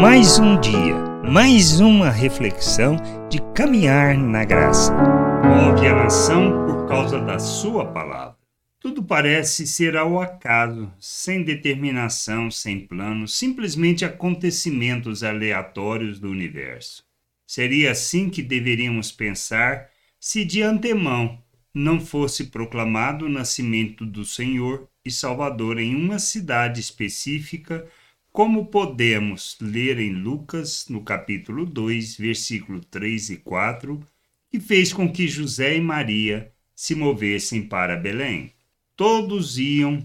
Mais um dia, mais uma reflexão de caminhar na graça. Move a nação por causa da sua palavra. Tudo parece ser ao acaso, sem determinação, sem plano, simplesmente acontecimentos aleatórios do universo. Seria assim que deveríamos pensar se de antemão não fosse proclamado o nascimento do Senhor e Salvador em uma cidade específica, como podemos ler em Lucas, no capítulo 2, versículo 3 e 4, que fez com que José e Maria se movessem para Belém. Todos iam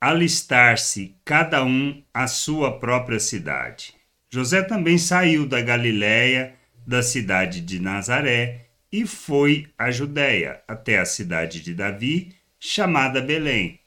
alistar-se, cada um à sua própria cidade. José também saiu da Galiléia, da cidade de Nazaré, e foi à Judéia, até a cidade de Davi, chamada Belém,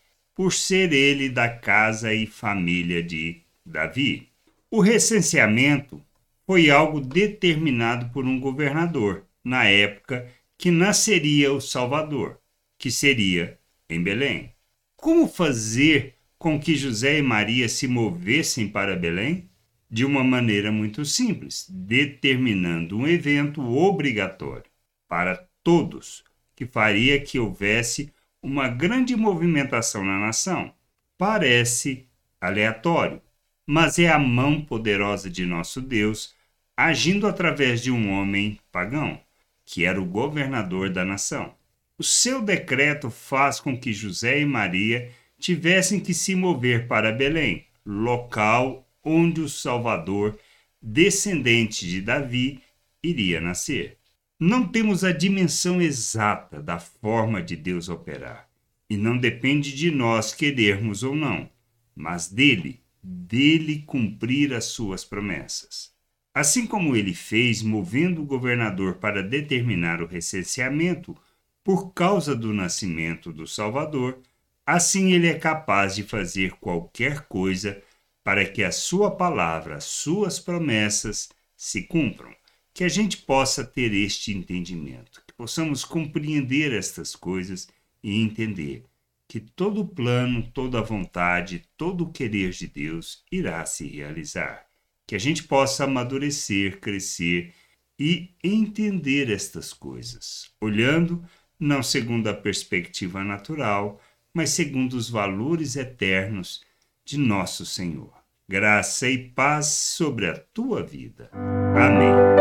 por ser ele da casa e família de Davi. O recenseamento foi algo determinado por um governador, na época que nasceria o Salvador, que seria em Belém. Como fazer com que José e Maria se movessem para Belém? De uma maneira muito simples, determinando um evento obrigatório para todos, que faria que houvesse uma grande movimentação na nação. Parece aleatório, mas é a mão poderosa de nosso Deus agindo através de um homem pagão, que era o governador da nação. O seu decreto faz com que José e Maria tivessem que se mover para Belém, local onde o Salvador, descendente de Davi, iria nascer não temos a dimensão exata da forma de Deus operar. E não depende de nós querermos ou não, mas dele, dele cumprir as suas promessas. Assim como ele fez, movendo o governador para determinar o recenseamento por causa do nascimento do Salvador, assim ele é capaz de fazer qualquer coisa para que a sua palavra, as suas promessas se cumpram que a gente possa ter este entendimento, que possamos compreender estas coisas e entender que todo plano, toda vontade, todo o querer de Deus irá se realizar. Que a gente possa amadurecer, crescer e entender estas coisas, olhando não segundo a perspectiva natural, mas segundo os valores eternos de nosso Senhor. Graça e paz sobre a tua vida. Amém.